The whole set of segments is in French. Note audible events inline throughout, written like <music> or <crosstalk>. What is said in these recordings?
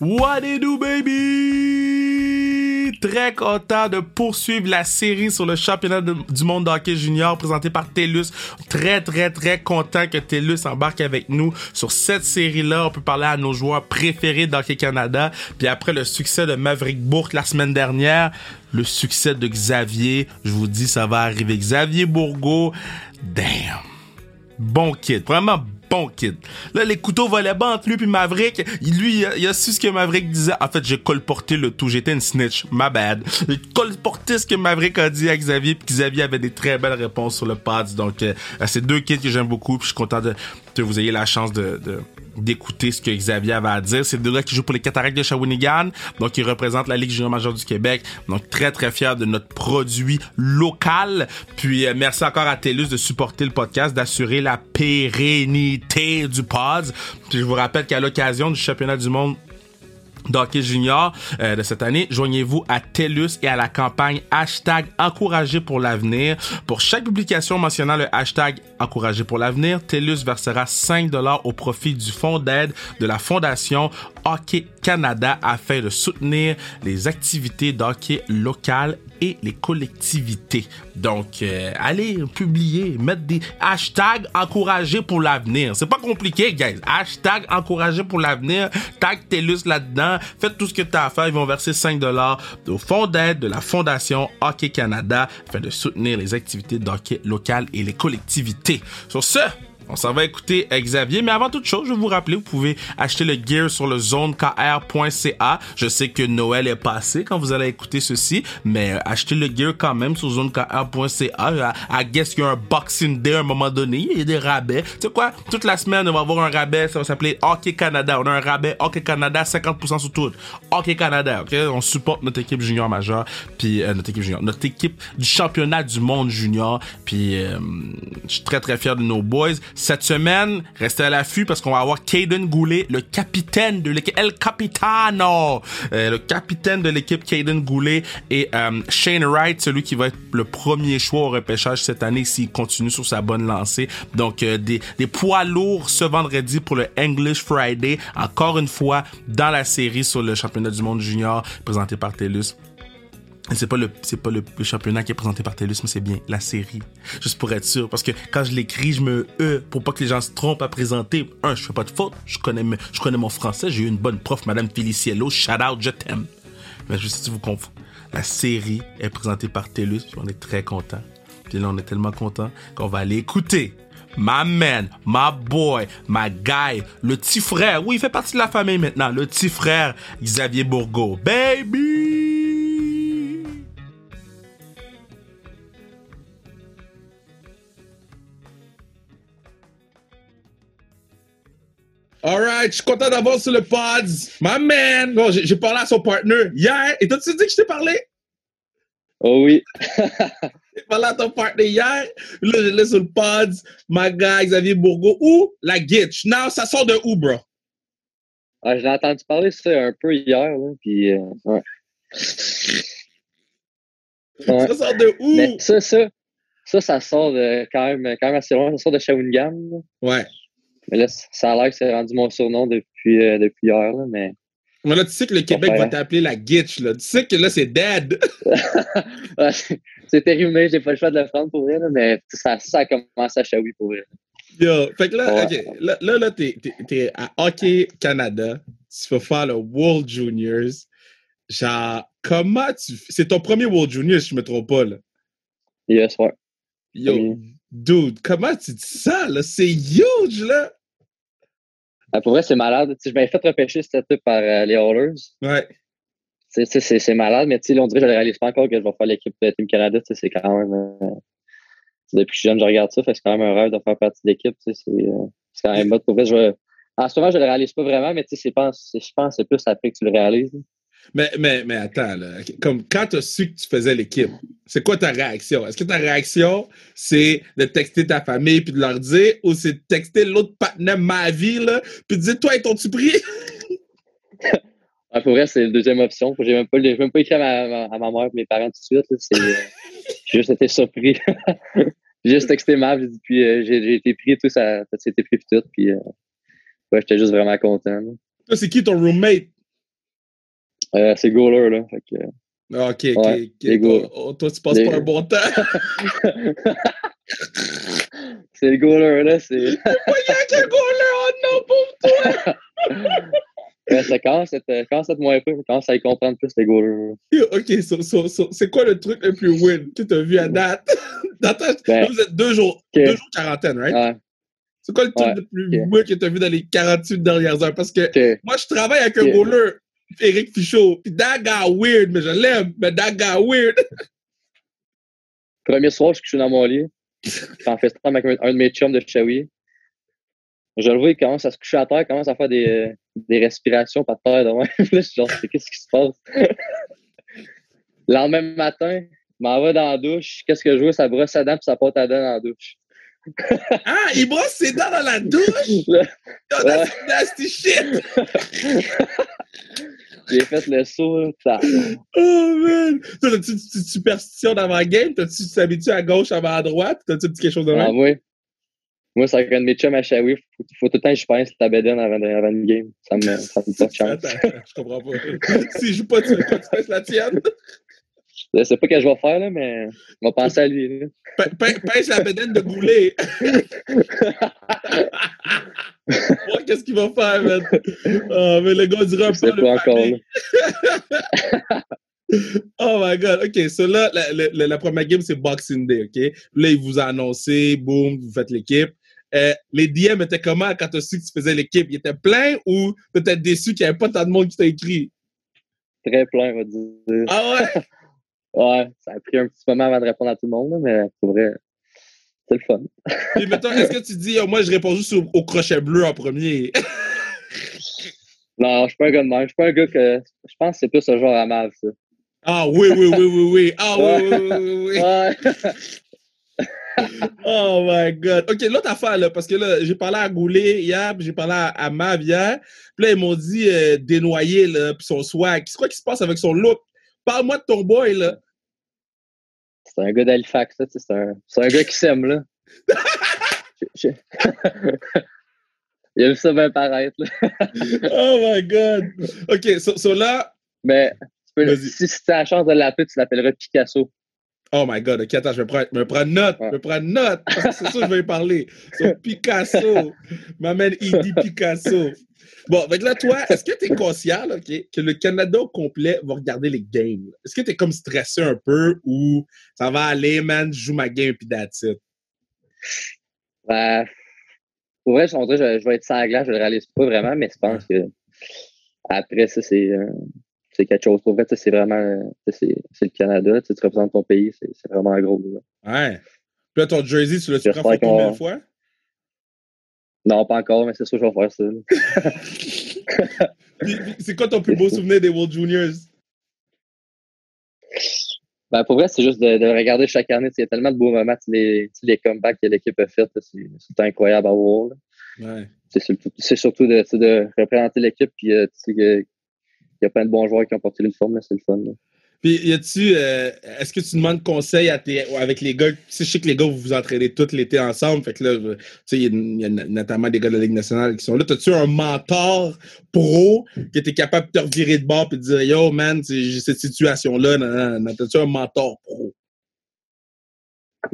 What it do, baby? Très content de poursuivre la série sur le championnat du monde d'hockey junior présenté par TELUS. Très, très, très content que TELUS embarque avec nous sur cette série-là. On peut parler à nos joueurs préférés d'Hockey Canada. Puis après le succès de Maverick Bourque la semaine dernière, le succès de Xavier, je vous dis, ça va arriver. Xavier Bourgo, damn. Bon kid. Vraiment bon kid. Là, les couteaux volaient bas entre lui puis Maverick. Lui, il a, su ce que Maverick disait. En fait, j'ai colporté le tout. J'étais une snitch. My bad. J'ai colporté ce que Maverick a dit à Xavier puis Xavier avait des très belles réponses sur le pad. Donc, euh, c'est deux kids que j'aime beaucoup puis je suis content de, que vous ayez la chance de, de d'écouter ce que Xavier avait à dire. C'est deux gars qui jouent pour les Cataractes de Shawinigan, donc ils représentent la Ligue junior majeure du Québec. Donc très très fier de notre produit local. Puis euh, merci encore à TELUS de supporter le podcast, d'assurer la pérennité du pod. Puis je vous rappelle qu'à l'occasion du championnat du monde d'hockey junior euh, de cette année, joignez-vous à TELUS et à la campagne hashtag encouragé pour l'avenir. Pour chaque publication mentionnant le hashtag encouragé pour l'avenir, TELUS versera 5 dollars au profit du fonds d'aide de la Fondation Hockey Canada afin de soutenir les activités d'hockey locales et les collectivités. Donc, euh, allez publier, mettre des hashtags encouragés pour l'avenir. C'est pas compliqué, guys. Hashtag encouragé pour l'avenir. Tag TELUS là-dedans. Faites tout ce que tu as à faire. Ils vont verser 5 dollars au fonds d'aide de la Fondation Hockey Canada afin de soutenir les activités d'hockey locales et les collectivités. Sur ce, on s'en va écouter Xavier, mais avant toute chose, je vais vous rappeler, vous pouvez acheter le gear sur le zonekr.ca. Je sais que Noël est passé quand vous allez écouter ceci, mais euh, achetez le gear quand même sur zonekr.ca. I guess qu'il y a un Boxing Day à un moment donné, il y a des rabais. Tu sais quoi? Toute la semaine, on va avoir un rabais, ça va s'appeler Hockey Canada. On a un rabais Hockey Canada, 50% sur tout. Hockey Canada, ok? On supporte notre équipe junior majeure, puis euh, notre équipe junior, notre équipe du championnat du monde junior, puis euh, je suis très très fier de nos boys. Cette semaine, restez à l'affût parce qu'on va avoir Caden Goulet, le capitaine de l'équipe, El Capitano, euh, le capitaine de l'équipe Caden Goulet et euh, Shane Wright, celui qui va être le premier choix au repêchage cette année s'il continue sur sa bonne lancée. Donc euh, des, des poids lourds ce vendredi pour le English Friday, encore une fois dans la série sur le championnat du monde junior présenté par TELUS. C'est pas le c'est pas le, championnat qui est présenté par TELUS, mais c'est bien la série. Juste pour être sûr, parce que quand je l'écris, je me e pour pas que les gens se trompent à présenter. Un, je fais pas de faute, je connais je connais mon français, j'ai eu une bonne prof, Madame Feliciello, shout out, je t'aime. Mais sais si vous confondez. La série est présentée par TELUS, on est très content. Puis là, on est tellement content qu'on va aller écouter my man, my boy, my guy, le petit frère. Oui, il fait partie de la famille maintenant. Le petit frère Xavier Bourgo. Baby! Alright, je suis content d'avoir sur le pods. My man! Bon, j'ai parlé à son partner hier. Et toi, tu dit que je t'ai parlé? Oh oui. <laughs> j'ai parlé à ton partner hier. Là, je l'ai sur le pods. My guy, Xavier Bourgo. Ou la Gitch. Now, ça sort de où, bro? Ah, j'ai entendu parler ça un peu hier. Là, puis, euh, ouais. Ça sort de où? Mais ça, ça, ça, ça sort de, quand, même, quand même assez loin. Ça sort de Shawinigan. Ouais. Mais là, ça a l'air que c'est rendu mon surnom depuis, euh, depuis hier, là, mais. Mais là, tu sais que le Québec va t'appeler la Gitch, là. Tu sais que là, c'est dead. <laughs> c'est terrible, mais j'ai pas le choix de le prendre pour vrai, là, mais ça, ça a commencé à Shawi pour vrai. Yo, fait que là, OK, là, là, là t'es, t'es, à Hockey Canada, tu vas faire le World Juniors. Genre, comment tu. C'est ton premier World Juniors, si je me trompe pas, là. Yes, ouais. Yo, dude, comment tu dis ça, là? C'est huge, là! Ah, pour vrai, c'est malade. je m'avais fait repêcher cette équipe par euh, les Oilers. Ouais. C'est malade, mais on dirait que je ne réalise pas encore que je vais faire l'équipe de Team Canada. C'est quand même. Euh, depuis que je suis jeune, je regarde ça. C'est quand même un rêve de faire partie de l'équipe. C'est euh, quand même mode. Pour vrai, je, en ce moment, je ne le réalise pas vraiment, mais je pense que c'est plus après que tu le réalises. Mais, mais, mais attends, là, comme quand tu as su que tu faisais l'équipe, c'est quoi ta réaction? Est-ce que ta réaction, c'est de texter ta famille puis de leur dire, ou c'est de texter l'autre partenaire ma vie, là, puis de dire, toi, t'ont-tu pris? <laughs> ah, pour vrai, c'est la deuxième option. J'ai même pas, même pas écrit à ma, à ma mère et mes parents tout de suite. Euh, <laughs> j'ai juste été surpris. j'ai juste texté ma puis euh, j'ai été pris, tout ça, ça été pris tout, puis euh, ouais, j'étais juste vraiment content. Toi, c'est qui ton roommate? Euh, c'est goaler, là. Fait que, Ah, Ok, ok, Ouais, Toi, oh, tu passes Les- pas un bon temps. <laughs> c'est le goaler, là. C'est. Voyons quel goaler! Oh non, pauvre toi! <laughs> Ouais, ça commence à être, euh, moins peu. Ça commence à y comprendre plus, les goalers. <laughs> Ok, so- so- so, c'est quoi le truc le plus win? Que tu as vu à date? Dans ta- Ben, vous êtes deux jours, deux jours quarantaine, right? Ouais, C'est quoi le truc Ouais, le plus win que tu as vu dans les 48 dernières heures? Parce que moi, je travaille avec un goaler, Eric Fichot. Puis that guy weird, mais je l'aime, mais that guy weird. <laughs> Premier soir, je suis dans mon lit. Je suis en festin avec un, de mes chums de Shawi. Je le vois, il commence à se coucher à terre, il commence à faire des, des respirations par terre. De même. <laughs> Je suis genre, qu'est-ce qui se passe? Le lendemain matin, je m'en vais dans la douche. Qu'est-ce que je vois? Ça brosse à dents puis ça porte à dents dans la douche. Ah, il brosse ses dents dans la douche? <laughs> Yo, that's nasty shit! J'ai fait le saut. ça- Oh man! T'as-tu une petite superstition dans ma game? T'as-tu t'habitues à gauche avant à droite? T'as-tu petit quelque chose de Ah, même? moi, moi, c'est avec un de mes chums à Shawi. Faut, faut tout le temps que je pense la bédaine avant, avant une game. Ça me, ça me pas de <laughs> chance. Attends, je comprends pas. <laughs> si je joue pas, tu? Tu passes la tienne? Je sais pas ce que je vais faire, là, mais on va penser à lui. Pince la bédaine de goulet. Voir <laughs> qu'est-ce qu'il va faire, man? Oh, mais le gars dira pas le encore. <laughs> Oh my god, ok, so là, la, la- première game, c'est Boxing Day, ok? Là, il vous a annoncé, boum, vous faites l'équipe. Euh, les DM étaient comment quand tu as su que tu faisais l'équipe? Ils étaient pleins ou peut-être déçus qu'il n'y avait pas tant de monde qui t'a écrit? Très plein, on va dire. Ah ouais? <laughs> Ouais, ça a pris un petit moment avant de répondre à tout le monde, mais pour vrai, c'est le fun. Puis mettons, est-ce que tu dis, oh, moi, je réponds juste au, au crochet bleu en premier? Non, je suis pas un gars de même. Je suis pas un gars que. Je pense que c'est plus ce genre à Mav, ça. Ah oui, oui, oui, oui, oui. Ah oui, oui, oui, oui, oui. Ouais. <laughs> Oh my God. OK, l'autre affaire, là, parce que là, j'ai parlé à Goulet hier, puis j'ai parlé à, à Mav hier. Puis là, ils m'ont dit euh, dénoyer, là, puis son swag. C'est quoi qui se passe avec son look? Parle-moi de ton boy, là. C'est un gars d'Halifax, c'est un, c'est un gars qui s'aime, là. <laughs> Je- je- Il a vu ça bien paraître, là. Oh my God. OK, so, so là... Mais tu peux, si, si tu as la chance de l'appeler, tu l'appelleras Picasso. Oh my God. OK, attends, je prendre, je vais prendre note. Je vais prendre note. <laughs> C'est ça que je vais parler. So, Picasso. M'amène Edie Picasso. Bon, donc là, toi, est-ce que tu es conscient là, que le Canada au complet va regarder les games? Est-ce que tu es comme stressé un peu ou ça va aller, man, je joue ma game puis that's it? Ben, pour vrai, je, je vais être sans glace, je le réalise pas vraiment, mais je pense que après ça, c'est euh, c'est quelque chose. Pour vrai, c'est vraiment c'est le Canada, tu représentes ton pays, c'est vraiment gros. là. Ouais. Puis là, ton jersey, tu l'as-tu pris combien de fois? Non, pas encore, mais c'est sûr que je vais faire ça. <laughs> c'est quoi ton plus beau souvenir des World Juniors? Ben, pour vrai, c'est juste de, de regarder chaque année. Il y a tellement de beaux moments, les, les comebacks que l'équipe a fait, c'est incroyable à voir. Ouais. C'est surtout, de, représenter l'équipe, puis euh, tu sais que- il y a plein de bons joueurs qui ont porté l'uniforme, là, c'est le fun. là. Puis, y a-tu, euh, est-ce que tu demandes conseil à tes, avec les gars? Tu sais, je sais que les gars, vous vous entraînez tout l'été ensemble. Fait que là, tu sais, il y, a- il y a notamment des gars de la Ligue nationale qui sont là. T'as-tu un mentor pro qui était capable de te revirer de bord et de dire, yo, man, j'ai cette situation-là. T'as-tu un mentor pro?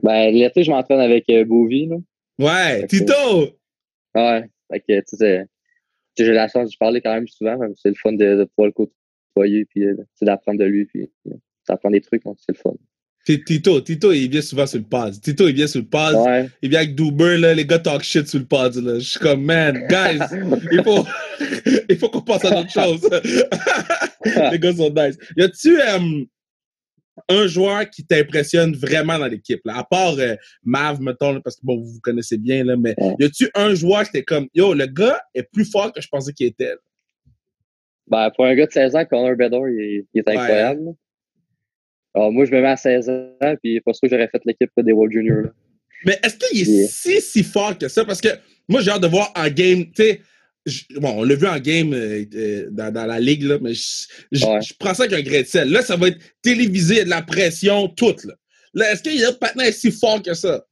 Ben, l'été, je m'entraîne avec euh, là. Ouais, Ok. Tito! Ouais, fait que, tu sais, j'ai la chance de parler quand même souvent, mais c'est le fun de, de pouvoir le côtoyer, puis euh, d'apprendre de lui, puis euh, d'apprendre des trucs, donc c'est le fun. Tito, Tito, il vient souvent sur le pod. Tito, il vient sur le pod. Ouais. Il vient avec Duber, là, les gars talk shit sur le pod, là. Je suis comme, man, guys, il faut, <laughs> il faut qu'on passe à d'autres choses. <laughs> les gars sont nice. Y a-tu euh, un joueur qui t'impressionne vraiment dans l'équipe? À part euh, Mav, mettons, là, parce que bon, vous vous connaissez bien, là, mais Ouais. y a-tu un joueur qui était comme, yo, le gars est plus fort que je pensais qu'il était? là? Ben, pour un gars de 16 ans, Connor Bedard, il, est- il est incroyable. Alors, moi, je me mets à 16 ans, puis pas sûr que j'aurais fait l'équipe des World Juniors. Mais est-ce qu'il est Yeah. si, si fort que ça? Parce que moi, j'ai hâte de voir en game, tu sais, bon, on l'a vu en game euh, euh, dans, dans la ligue, là, mais je, je- Ouais. je prends ça avec un grain de sel. Là, ça va être télévisé, il y a de la pression, toute. Là, là est-ce qu'il y a maintenant si fort que ça?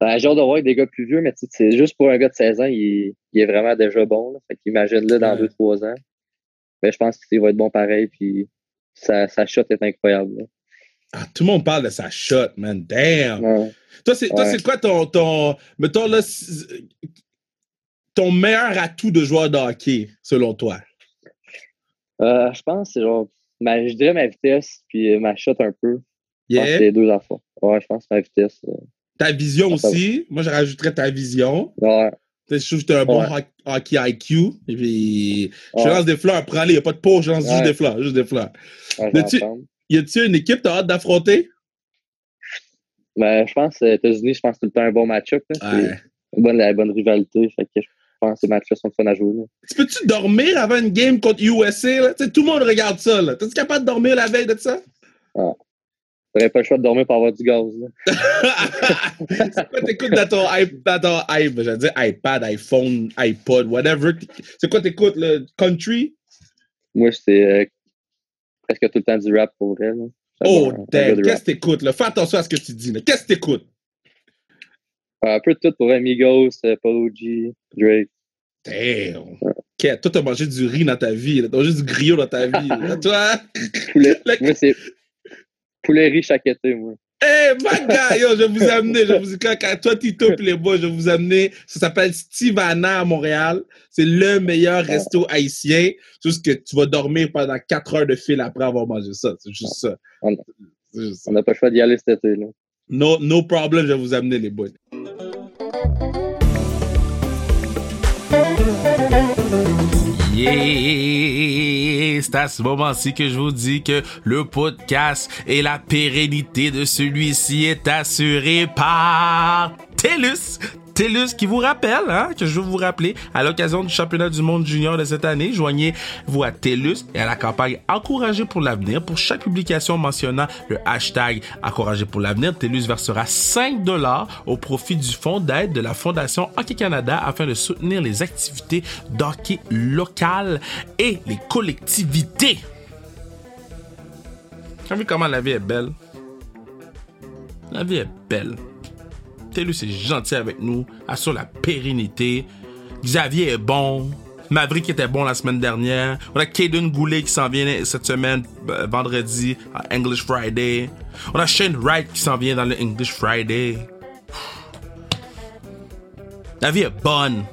Ben, j'ai hâte de voir avec des gars plus vieux, mais c'est juste pour un gars de 16 ans, il, il est vraiment déjà bon. Là. Fait qu'imagine-le dans Ouais. 2-3 ans. mais je pense qu'il va être bon pareil. Puis sa, sa shot est incroyable. Ah, tout le monde parle de sa shot, man. Damn. Ouais. Toi, Ouais. c'est quoi ton, ton. Mettons là. Ton meilleur atout de joueur de hockey, selon toi? Euh, je pense c'est genre, ma, je dirais ma vitesse puis euh, ma shot un peu. Je pense que Yeah. c'est les deux affaires. Ouais, je pense ma vitesse. euh, Ta vision aussi. Moi, je rajouterais ta vision. Ouais. Tu Je trouve que t'as un bon Ouais. hockey IQ. Et puis, je Ouais. lance des fleurs, prends-les. Il n'y a pas de pot, je lance juste des fleurs. Juste des fleurs. tu-. Y a-tu une équipe que t'as hâte d'affronter? Ben, je pense États-Unis, je pense que c'est tout le temps un bon match-up. C'est Ouais. une bonne, la bonne rivalité. Fait que je que ces matchs-là sont fun à jouer. là. Tu peux-tu dormir avant une game contre USA? Là? Tout le monde regarde ça. là. T'es-tu capable de dormir la veille de ça? T'aurais pas le choix de dormir pour avoir du gaz. Là. <laughs> c'est quoi t'écoutes dans ton iPad, dans ton j'allais dire iPad, iPhone, iPod, whatever. C'est quoi t'écoutes, le country? Moi, c'est euh, presque tout le temps du rap pour vrai. là. Oh, bon- damn. Qu'est-ce que t'écoutes, là? Fais attention à ce que tu dis, là. Qu'est-ce que t'écoutes? Un peu de tout pour Amigos, euh, Polo G, Drake. Damn. Ok, Toi, t'as mangé du riz dans ta vie. T'as mangé du griot dans ta <laughs> vie. là. Toi? Poulet. <laughs> Le- moi, c'est poulet riz chaque été, moi. Hey, my <laughs> guy, yo, je vais vous amener, je vous quand, quand toi, Tito et les boys, je vais vous amener. Ça s'appelle Stivana à Montréal. C'est le meilleur resto haïtien. Juste que tu vas dormir pendant 4 heures de fil après avoir mangé ça. C'est juste ça. On- C'est juste ça. On n'a pas le choix d'y aller cet été. Là. No, no problem, je vais vous amener les boys. Yeah! C'est à ce moment-ci que je vous dis que le podcast et la pérennité de celui-ci est assurée par TELUS. TELUS qui vous rappelle, hein, que je veux vous rappeler, à l'occasion du championnat du monde junior de cette année, joignez-vous à TELUS et à la campagne Encourager pour l'avenir. Pour chaque publication mentionnant le hashtag Encourager pour l'avenir, TELUS versera 5 dollars au profit du fonds d'aide de la Fondation Hockey Canada afin de soutenir les activités d'hockey locales et les collectivités. T'as vu comment la vie est belle? La vie est belle. TELUS est gentil avec nous, assure la pérennité. Xavier est bon. Maverick était bon la semaine dernière. On a Caden Goulet qui s'en vient cette semaine, euh, vendredi, à English Friday. On a Shane Wright qui s'en vient dans le English Friday. La vie est bonne.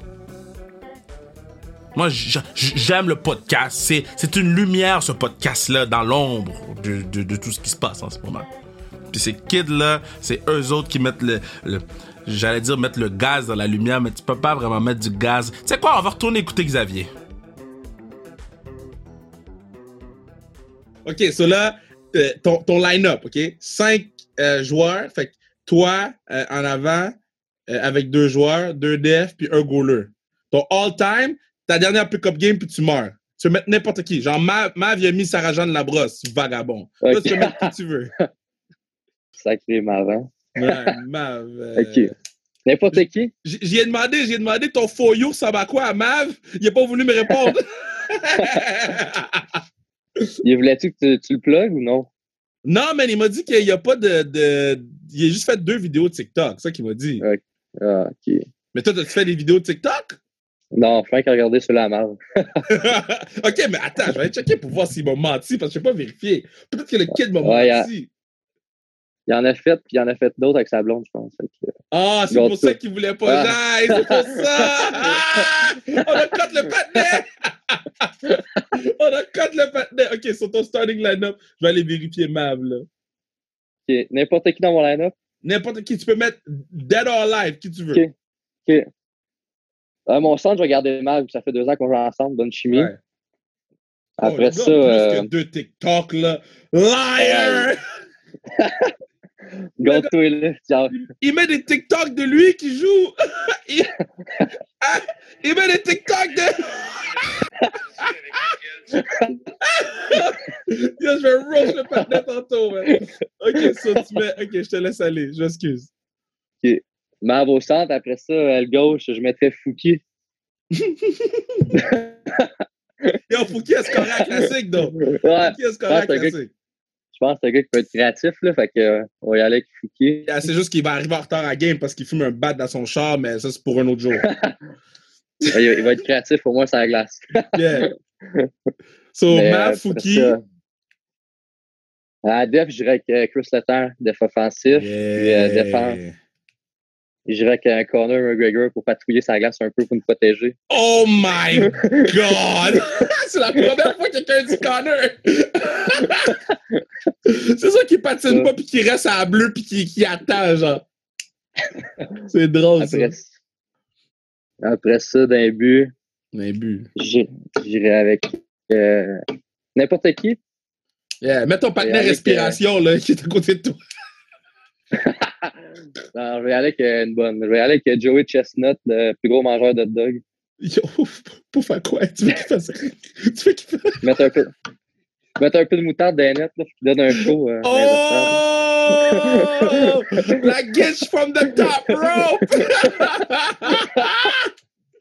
Moi, j'a- j'aime le podcast. C'est, c'est une lumière, ce podcast-là, dans l'ombre de, de tout ce qui se passe en ce moment. Puis ces kids-là, c'est eux autres qui mettent le, le- j'allais dire mettre le gaz dans la lumière, mais tu peux pas vraiment mettre du gaz. Tu sais quoi, on va retourner écouter Xavier. OK, so là, euh, ton, ton line-up, OK? Cinq euh, joueurs. Fait que toi, euh, en avant, euh, avec deux joueurs, deux defs, puis un goaler. Ton all-time, ta dernière pick-up game, puis tu meurs. Tu peux mettre n'importe qui. Genre, Mav, Mav il a mis Sarah-Jeanne Labrosse, vagabond. Là, Ok. tu peux mettre qui tu veux. <laughs> Sacré marrant. Ouais, Mav. <laughs> euh, OK. N'importe qui? J'y ai demandé, j'y ai demandé ton foyo, ça va quoi à Mav? Il a pas voulu me répondre. <laughs> <laughs> Il voulait-tu que tu, tu le plugues ou non? non, man, il m'a dit qu'il n'y a pas de, de. Il a juste fait deux vidéos de TikTok, c'est ça qu'il m'a dit. Ouais. Ah, OK. Mais toi, t'as-tu fait des vidéos de TikTok? Non, Frank a regardé sur la marge. ok, mais attends, je vais aller checker pour voir s'il m'a menti parce que je ne pas vérifier. Peut-être que le kid m'a Ouais, menti. Il en a fait, puis il en a fait d'autres avec sa blonde, je pense. Que- Ah, c'est pour ça. qu'il voulait pas Ah. c'est pour ça! Ah! On a cut le patinet! <laughs> On a cut le patinet! Ok, sur ton starting line-up, je vais aller vérifier Mav, là. OK. N'importe qui dans mon line-up? N'importe qui, tu peux mettre Dead or Alive, qui tu veux. Ok. OK. Euh, mon centre, je vais garder mal. Ça fait deux ans qu'on joue ensemble. Bonne chimie. Ouais. Après Oh, ça, Plus euh, que deux TikTok, là. Liar! <laughs> <laughs> gâteau là. Genre, Il met des TikTok de lui qui joue. <laughs> il... Ah, il met des TikTok de. <laughs> Yo, je vais roast le patinet tantôt, man. Ok, tu mets. Ok, je te laisse aller. Je m'excuse. Mav au centre. Après ça, à gauche, je mettrais Fouki. <laughs> Yo, Fouki scoré un classique, donc? Ouais. Fouki gars classique? Je pense que c'est un gars qui peut être créatif, là. Fait que, euh, on va y aller avec Fouki. Ah, C'est juste qu'il va arriver en retard à la game parce qu'il fume un bat dans son char, mais ça, c'est pour un autre jour. <laughs> il, va être créatif au moins sur la glace. <laughs> Yeah. <laughs> So, Mais, Matt, euh, Fouki. À def, je dirais euh, Chris Letang, def offensif. Puis, euh, défense. Je dirais qu'un Connor McGregor pour patrouiller sa glace un peu pour nous protéger. Oh my God! C'est la première fois que quelqu'un dit Connor! Ça patine pas puis qui reste à la bleue puis qui, qui attend, genre. C'est drôle, ça. Après, après ça, d'un but, Un but. j'irais avec euh, n'importe qui. Yeah. Mets ton partenaire respiration, là, qui est à côté de toi. <laughs> Non, je vais aller avec une bonne. Je vais aller avec Joey Chestnut, le plus gros mangeur de hot dog. Yo, pour faire quoi? Tu veux qu'il fasse Tu veux qu'il fasse... Mettre un peu, mettre un peu de moutarde dans nets, là, qui donne un show. euh. Oh! <laughs> La guiche from the top rope! <laughs>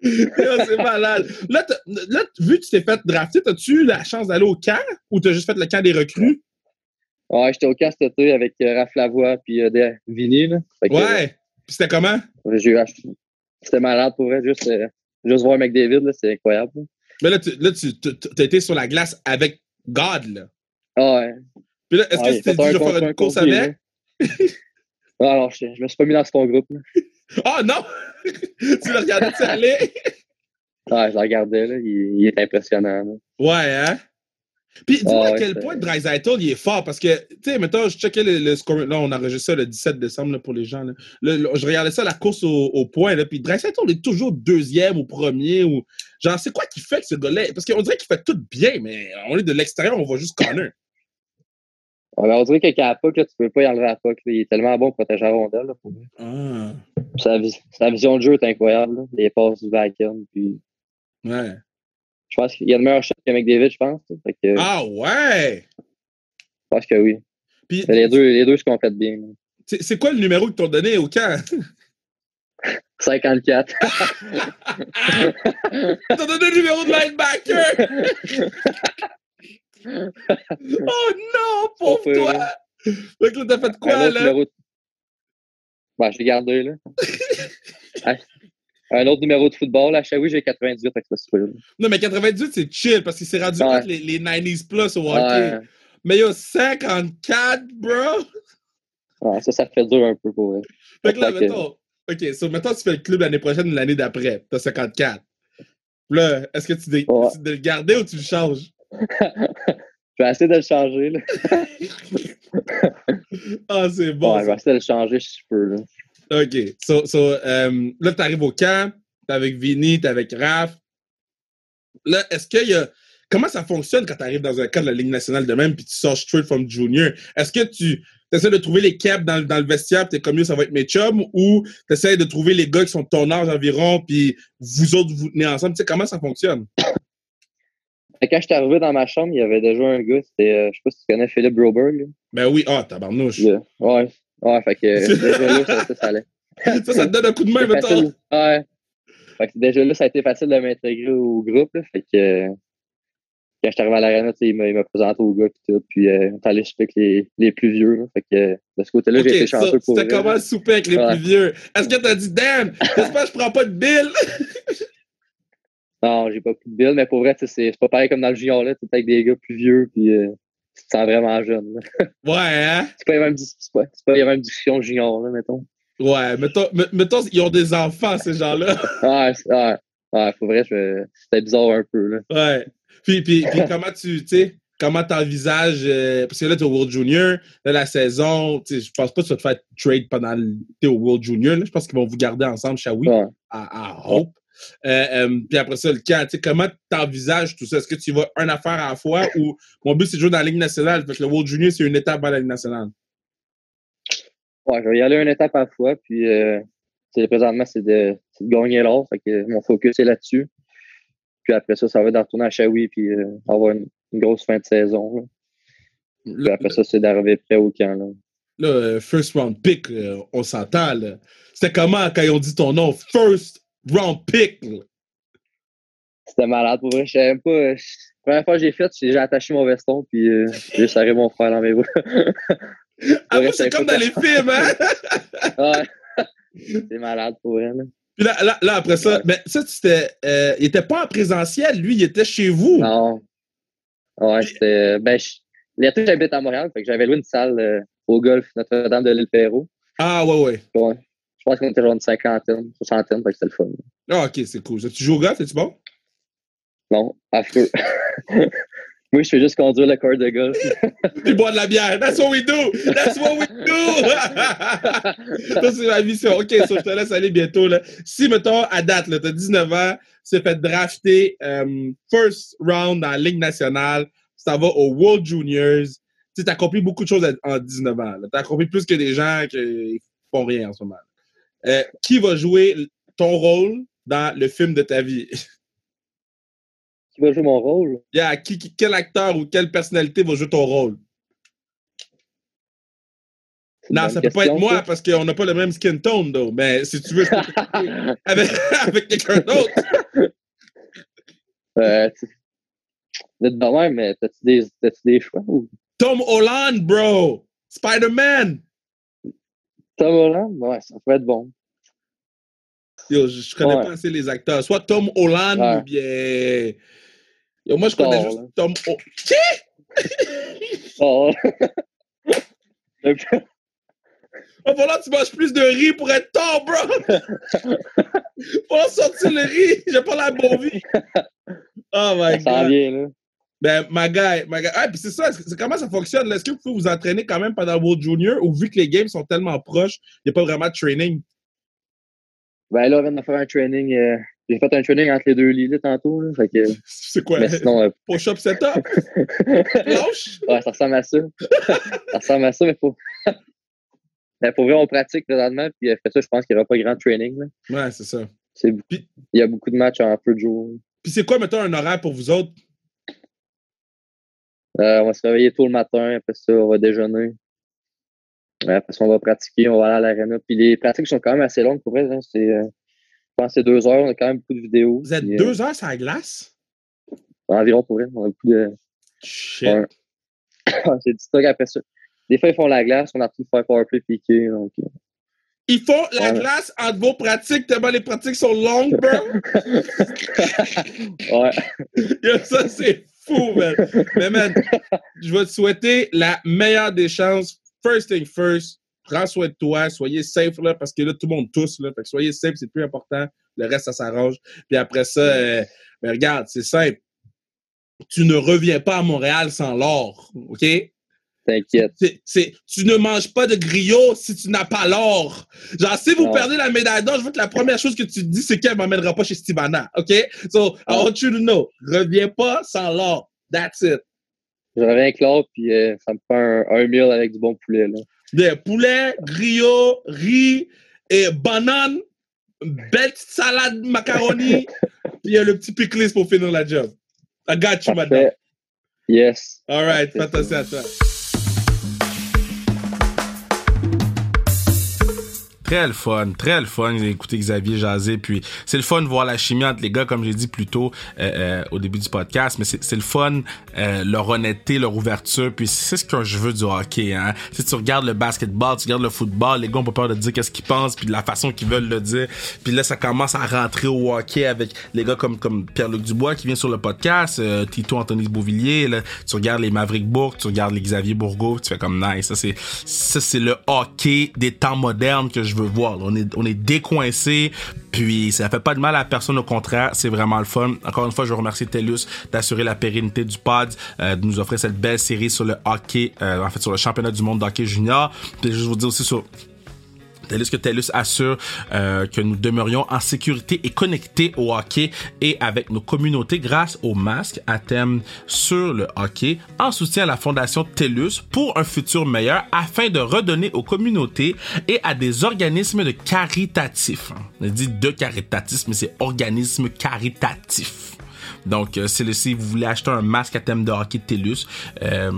C'est malade. Là, là, vu que tu t'es fait drafter, as-tu eu la chance d'aller au camp ou t'as juste fait le camp des recrues? Ouais, j'étais au camp cet été avec euh, Raph Lavoie puis euh, des-. Là. Que, Ouais. Puis c'était comment? euh, C'était malade pour vrai. Juste, euh, juste voir McDavid, là, c'est incroyable. là. Mais là, tu là, tu as été sur la glace avec God, là. Ah ouais. Puis là, est-ce Ouais, que tu t'es dit, je vais faire une un course avec? Ah, <laughs> alors, je, je me suis pas mis dans son groupe. Là. <laughs> Ah non! <laughs> tu l'as regardé, tu aller? Ouais, je le regardais, là. Il, il est impressionnant. là. Ouais, hein? Puis dis-moi Ah à quel point Dreisaitl il est fort parce que, tu sais, mettons, je checkais le, le score. Là, on enregistre ça le 17 décembre là, pour les gens. là. Le- le- je regardais ça, la course au, au point. Là, puis Dreisaitl est toujours deuxième ou premier. ou Genre, c'est quoi qui fait que ce gars-là. Parce qu'on dirait qu'il fait tout bien, mais on est de l'extérieur, on voit juste Connor. Ouais, ben, on dirait qu'avec la POC, là, tu peux pas y enlever la POC. là. Il est tellement bon pour protéger la rondelle. Là, pour. Ah, Sa, sa vision de jeu est incroyable. Les passes du vacuum. Puis, ouais. Je pense qu'il y a de meilleurs shots que McDavid, je pense. Fait que, Ah, ouais! Je pense que oui. Puis, Les deux, les deux se complètent bien. c'est quoi le numéro que t'ont donné au camp? <laughs> 54. <laughs> T'as donné le numéro de linebacker! <laughs> oh non, pauvre Pas toi! pire, Fait que là, t'as fait quoi, là? numéro. Ben, je l'ai gardé, là. Un autre numéro de football. À Shawi, j'ai 98 avec ce là Non, mais 98, c'est chill parce qu'il s'est rendu Ouais. entre les, les 90s plus au hockey. Ouais. Mais yo, 54, bro! Ouais, ça, ça fait dur un peu pour vrai. Fait que là, Fait que- mettons. OK, so, mettons, tu fais le club l'année prochaine ou l'année d'après. T'as 54. Là, est-ce que tu dé- Ouais. décides de le garder ou tu le changes? <laughs> Je vais essayer de le changer, là. <laughs> Ah, c'est bon. ouais, je vais essayer de le changer si je peux, là. OK. So, so, euh, là, t'arrives au camp, t'es avec Vinny, t'es avec Raph. Là, est-ce qu'il y a. Comment ça fonctionne quand tu arrives dans un camp de la Ligue nationale de même puis tu sors straight from junior? Est-ce que tu essaies de trouver les caps dans, dans le vestiaire puis t'es comme yo, ça va être mes chums ou tu essaies de trouver les gars qui sont de ton âge environ puis vous autres vous tenez ensemble? Tu sais, comment ça fonctionne? Que Quand je suis arrivé dans ma chambre, il y avait déjà un gars, c'était, euh, je sais pas si tu connais Philippe Broberg. là. Ben oui, ah, tabarnouche. Il, euh, Ouais. Ouais, fait que <laughs> déjà là, ça, ça, ça allait. ça, ça te donne un coup de main, mettons. Ouais. Fait que déjà là, ça a été facile de m'intégrer au groupe. Là. Fait que quand je suis arrivé à l'arena, il m'a présenté au gars puis tout. Puis euh, on est allé souper avec les, les plus vieux. Là. Fait que de ce côté-là, j'ai été chanceux pour c'était comment souper avec les Ouais. plus vieux? Est-ce que t'as dit, damn, j'espère que je prends pas de bill? <laughs> Non, j'ai pas pris de bill, mais pour vrai, c'est pas pareil comme dans le junior là. Tu es avec des gars plus vieux puis euh, tu te sens vraiment jeune. là. <laughs> ouais, hein? C'est pas les mêmes, dis- c'est pas, c'est pas les mêmes discussions junior, là, mettons. Ouais, mettons, me- mettons, ils ont des enfants, ces gens-là. <laughs> Ouais, ouais, ouais, pour vrai, c'était bizarre un peu. Là. Ouais. Puis, puis, puis <laughs> comment tu, tu sais, comment t'envisages, euh, parce que là, t'es au World Junior, là, la saison, tu sais, je pense pas que tu vas te faire trade pendant t'es au World Junior, là. Je pense qu'ils vont vous garder ensemble, Shawi, Ouais. à, à Hope. Euh, euh, puis après ça, le camp, tu sais, comment t'envisages tout ça? Est-ce que tu vas une affaire à la fois ou mon but, c'est de jouer dans la Ligue nationale? Fait que le World Junior, c'est une étape dans la Ligue nationale. Ouais, je vais y aller une étape à la fois. Puis, euh, présentement, c'est de, gagner l'or. Fait que mon focus est là-dessus. Puis après ça, ça va être de retourner à Shawi puis euh, avoir une, une grosse fin de saison. là. Puis après ça, c'est d'arriver prêt au camp. Là. là, first round pick, on s'entend. C'était comment quand ils ont dit ton nom? First round pick? C'était malade. Pour vrai, je savais même pas. euh, La première fois que j'ai fait, j'ai attaché mon veston. Puis euh, j'ai serré mon frère dans mes bras. <laughs> Ah, Ouais, moi, c'est comme dans les films, hein? <laughs> ouais. C'est malade pour vrai. Là. Puis là, là, là, après ça, mais ça, c'était. euh, il était pas en présentiel, lui, il était chez vous. Non. Ouais, c'était. Ben, je- l'été, j'habite à Montréal, fait que j'avais loué une salle euh, au golf Notre-Dame de l'île Perrault. Ah, ouais, ouais. Ouais. Je pense qu'on était genre une cinquantaine, soixantaine, fait que c'était le fun. Ah, ok, c'est cool. Tu joues au golf, es-tu bon? Non, affreux. <laughs> Moi, je fais juste conduire le corps de golf. <laughs> Puis boire de la bière. That's what we do! That's what we do! <laughs> ça, c'est ma mission. OK, ça, je te laisse aller bientôt. Là. Si, mettons, à date, tu as 19 ans, tu t'es fait drafter euh, first round dans la Ligue nationale, tu t'en vas au World Juniors, tu as accompli beaucoup de choses en 19 ans. Tu as accompli plus que des gens qui font rien en ce moment. Euh, qui va jouer ton rôle dans le film de ta vie? <laughs> Qui va jouer mon rôle? Yeah, qui, qui- quel acteur ou quelle personnalité va jouer ton rôle? Non, ça peut pas être moi ça. parce qu'on n'a pas le même skin tone, though. Mais si tu veux, je peux <laughs> avec, <laughs> avec quelqu'un d'autre. Euh, de même, mais t'as-tu des, des choix? ou- Tom Holland, bro! Spider-Man! Tom Holland? Ouais, ça peut être bon. Yo, je, je connais Ouais. pas assez les acteurs. Soit Tom Holland Ouais. ou bien. Yo, moi, je connais Thor, juste là. Tom. Ho- Qui? <laughs> Oh. Voilà, tu manges plus de riz pour être Thor, bro! <laughs> Faut sortir le riz! J'ai pas la bonne vie! Oh my ça god! vient, là. Ben, ma guy, ma guy. Ah, puis c'est ça, c'est comment ça fonctionne? Est-ce que vous pouvez vous entraîner quand même pendant World Junior ou vu que les games sont tellement proches, il n'y a pas vraiment de training? Ben là, on vient de faire un training. euh, J'ai fait un training entre les deux lits tantôt. Là, fait que, <laughs> C'est quoi? mais sinon, euh, <laughs> Push-up setup? <laughs> Ouais, ça ressemble à ça. ça ressemble à ça, mais faut. mais pour vrai, on pratique présentement. Puis après ça, je pense qu'il n'y aura pas grand training. Là. Ouais, c'est ça. C'est... Puis- Il y a beaucoup de matchs en peu de jours. Puis c'est quoi, mettons, un horaire pour vous autres? Euh, on va se réveiller tôt le matin, après ça, on va déjeuner. Ouais, après ça, on va pratiquer, on va aller à l'aréna. Puis les pratiques sont quand même assez longues pour vrai. hein. C'est, euh, je pense que c'est deux heures, on a quand même beaucoup de vidéos. Vous êtes Puis, euh, deux heures sur la glace? environ pour vrai. On a beaucoup de. Shit. <coughs> C'est du stock après ça. Des fois, ils font la glace, on a tout faire powerplay piqué. Donc, euh, Ils font la Ouais. glace entre vos pratiques tellement les pratiques sont longues, bro. <laughs> ouais. <laughs> Yo, ça, c'est fou, man. Mais, man, je vais te souhaiter la meilleure des chances. First thing first, prends soin de toi, soyez safe, là, parce que là, tout le monde tousse, là. Fait que soyez safe, c'est le plus important. Le reste, ça s'arrange. Puis après ça, euh, ben, regarde, c'est simple. Tu ne reviens pas à Montréal sans l'or, OK? T'inquiète. C'est, c'est- tu ne manges pas de griot si tu n'as pas l'or. Genre, si vous perdez la médaille d'or, je veux que la première chose que tu te dis, c'est qu'elle m'emmènera pas chez Stivana. OK? So, I want you to know. Reviens pas sans l'or. That's it. Je reviens avec l'autre, puis euh, ça me fait un, un meal avec du bon poulet. Là. Des poulets, griot, riz et banane, belle petite salade macaroni, <laughs> puis le petit pickles pour finir la job. I got you, madame. Yes. All right, attention à toi. Très le fun, très le fun d'écouter Xavier jaser. Puis c'est le fun de voir la chimie entre les gars, comme j'ai dit plus tôt euh, euh, au début du podcast. Mais c'est le fun, euh, leur honnêteté, leur ouverture. Puis c'est ce que je veux du hockey. Hein. Si tu regardes le basketball, tu regardes le football, les gars ont pas peur de dire qu'est-ce qu'ils pensent, puis de la façon qu'ils veulent le dire. Puis là, ça commence à rentrer au hockey avec les gars comme comme Pierre-Luc Dubois qui vient sur le podcast, euh, Tito Anthony Beauvillier. Là, tu regardes les Maverick Bourg, tu regardes les Xavier Bourgault, tu fais comme nice. Ça c'est ça c'est le hockey des temps modernes que je veux voir. On est on décoincé, puis ça fait pas de mal à personne au contraire, c'est vraiment le fun. Encore une fois, je veux remercier TELUS d'assurer la pérennité du pod, euh, de nous offrir cette belle série sur le hockey, euh, en fait sur le championnat du monde d'hockey junior. Puis je vous dire aussi sur TELUS que TELUS assure euh, que nous demeurions en sécurité et connectés au hockey et avec nos communautés grâce au masque à thème sur le hockey en soutien à la fondation TELUS pour un futur meilleur afin de redonner aux communautés et à des organismes de caritatifs. On dit de caritatifs, mais c'est organisme caritatif. Donc, euh, si vous voulez acheter un masque à thème de hockey TELUS, euh,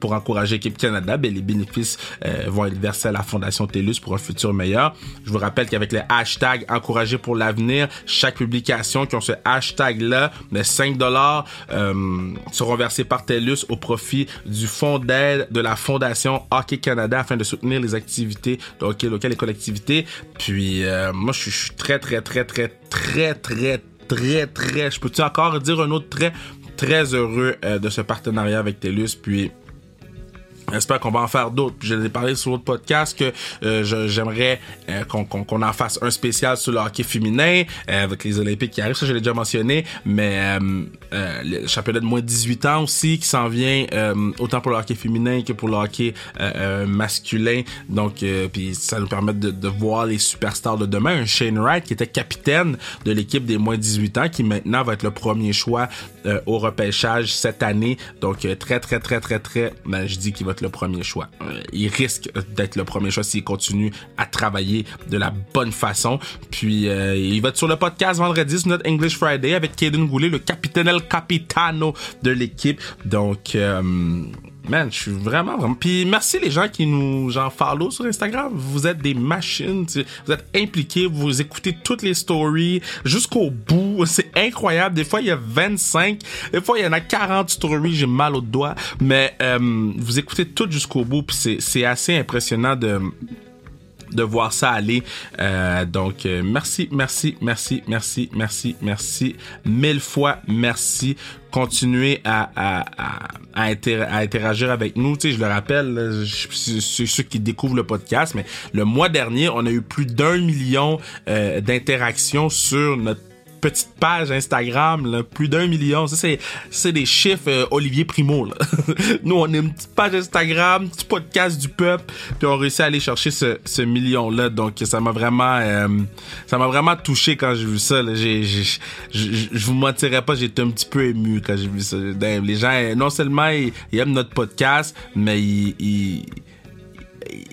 pour encourager l'équipe Canada, ben, les bénéfices euh, vont être versés à la Fondation TELUS pour un futur meilleur. Je vous rappelle qu'avec le hashtag encourager pour l'avenir, chaque publication qui ont ce hashtag-là, de 5 dollars euh, seront versés par TELUS au profit du fonds d'aide de la Fondation Hockey Canada afin de soutenir les activités de hockey local et collectivités. Puis euh, moi, je suis- très, très, très, très, très, très, très, très, je peux-tu encore dire un autre trait? très heureux de ce partenariat avec TELUS. Puis J'espère qu'on va en faire d'autres. Je l'ai parlé sur l'autre podcast que euh, j'aimerais euh, qu'on en fasse un spécial sur le hockey féminin euh, avec les Olympiques qui arrivent. Ça, je l'ai déjà mentionné. Mais le championnat de moins de 18 ans aussi qui s'en vient autant pour le hockey féminin que pour le hockey masculin. Donc, puis ça nous permet de, de, voir les superstars de demain. Un Shane Wright qui était capitaine de l'équipe des moins de 18 ans qui maintenant va être le premier choix au repêchage cette année. Donc, très, très, très, très, très, ben, je dis qu'il va le premier choix. Euh, il risque d'être le premier choix s'il continue à travailler de la bonne façon. Puis euh, il va être sur le podcast vendredi sur notre English Friday avec Kaden Goulet, le capitaine El Capitano de l'équipe. Donc euh, man, je suis vraiment, vraiment. Puis merci les gens qui nous en follow sur Instagram. Vous êtes des machines. Vous êtes impliqués. Vous écoutez toutes les stories jusqu'au bout. <laughs> C'est incroyable. Des fois, il y a 25. Des fois, il y en a 40 stories. J'ai mal au doigt. Mais euh, vous écoutez tout jusqu'au bout. Puis c'est assez impressionnant de de voir ça aller. Euh, donc, euh, merci, merci, merci, merci, merci, merci. Mille fois merci. Continuez à, à, à, à, interagir avec nous. Tu sais, je le rappelle, c'est ceux qui découvrent le podcast, mais le mois dernier, on a eu plus d'un million euh, d'interactions sur notre petite page Instagram, là, plus d'un million. Ça, c'est, c'est des chiffres euh, Olivier Primo. Là. <laughs> Nous, on est une petite page Instagram, petit podcast du peuple, puis on réussit à aller chercher ce, ce million-là. Donc, ça m'a vraiment, euh, ça m'a vraiment touché quand j'ai vu ça. Je vous mentirais pas, j'étais un petit peu ému quand j'ai vu ça. Les gens, non seulement ils, aiment notre podcast, mais ils, ils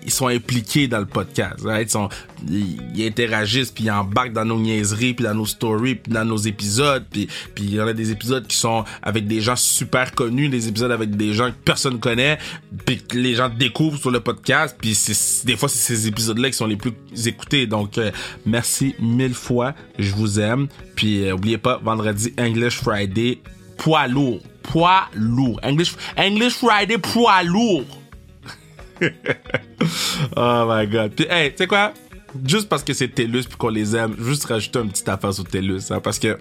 ils sont impliqués dans le podcast. Ils, sont, ils, interagissent, puis ils embarquent dans nos niaiseries, puis dans nos stories, puis dans nos épisodes. Puis, puis il y en a des épisodes qui sont avec des gens super connus, des épisodes avec des gens que personne connaît, puis que les gens découvrent sur le podcast. Puis des fois, c'est ces épisodes-là qui sont les plus écoutés. Donc, euh, merci mille fois. Je vous aime. Puis, euh, oubliez pas, vendredi English Friday, poids lourd. Poids lourd. English, English Friday, poids lourd. <laughs> oh my god. Puis, hey, tu sais quoi? Juste parce que c'est TELUS puis qu'on les aime, juste rajouter un petit affaire sur TELUS, hein, parce que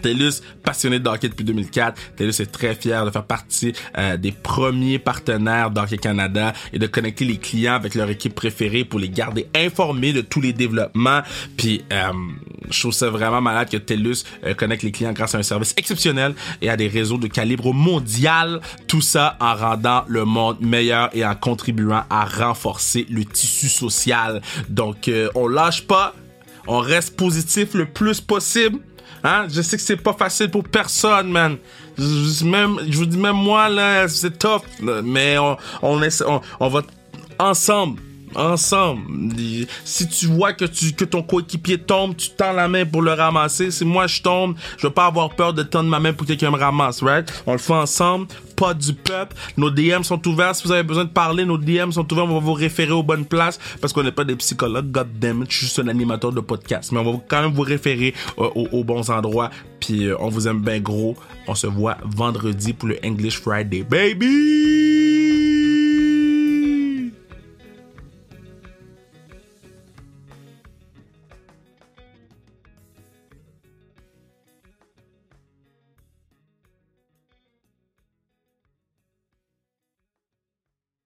TELUS, passionné de hockey depuis 2004, TELUS est très fier de faire partie euh, des premiers partenaires d'Hockey Canada et de connecter les clients avec leur équipe préférée pour les garder informés de tous les développements. Puis euh, je trouve ça vraiment malade que TELUS euh, connecte les clients grâce à un service exceptionnel et à des réseaux de calibre mondial. Tout ça en rendant le monde meilleur et en contribuant à renforcer le tissu social. Donc on lâche pas, on reste positif le plus possible. Hein? Je sais que c'est pas facile pour personne, man. Je, même, je vous dis même moi, là, c'est tough. mais on, on, on, on va ensemble ensemble. Si tu vois que tu que ton coéquipier tombe, tu tends la main pour le ramasser. Si moi je tombe, je veux pas avoir peur de tendre ma main pour que quelqu'un me ramasse, right? On le fait ensemble, pas du peuple. Nos DM sont ouverts. Si vous avez besoin de parler, nos DM sont ouverts. On va vous référer aux bonnes places parce qu'on n'est pas des psychologues. God damn it, je suis juste un animateur de podcast. Mais on va quand même vous référer euh, aux, bons endroits. Puis euh, on vous aime bien gros. On se voit vendredi pour le English Friday, baby!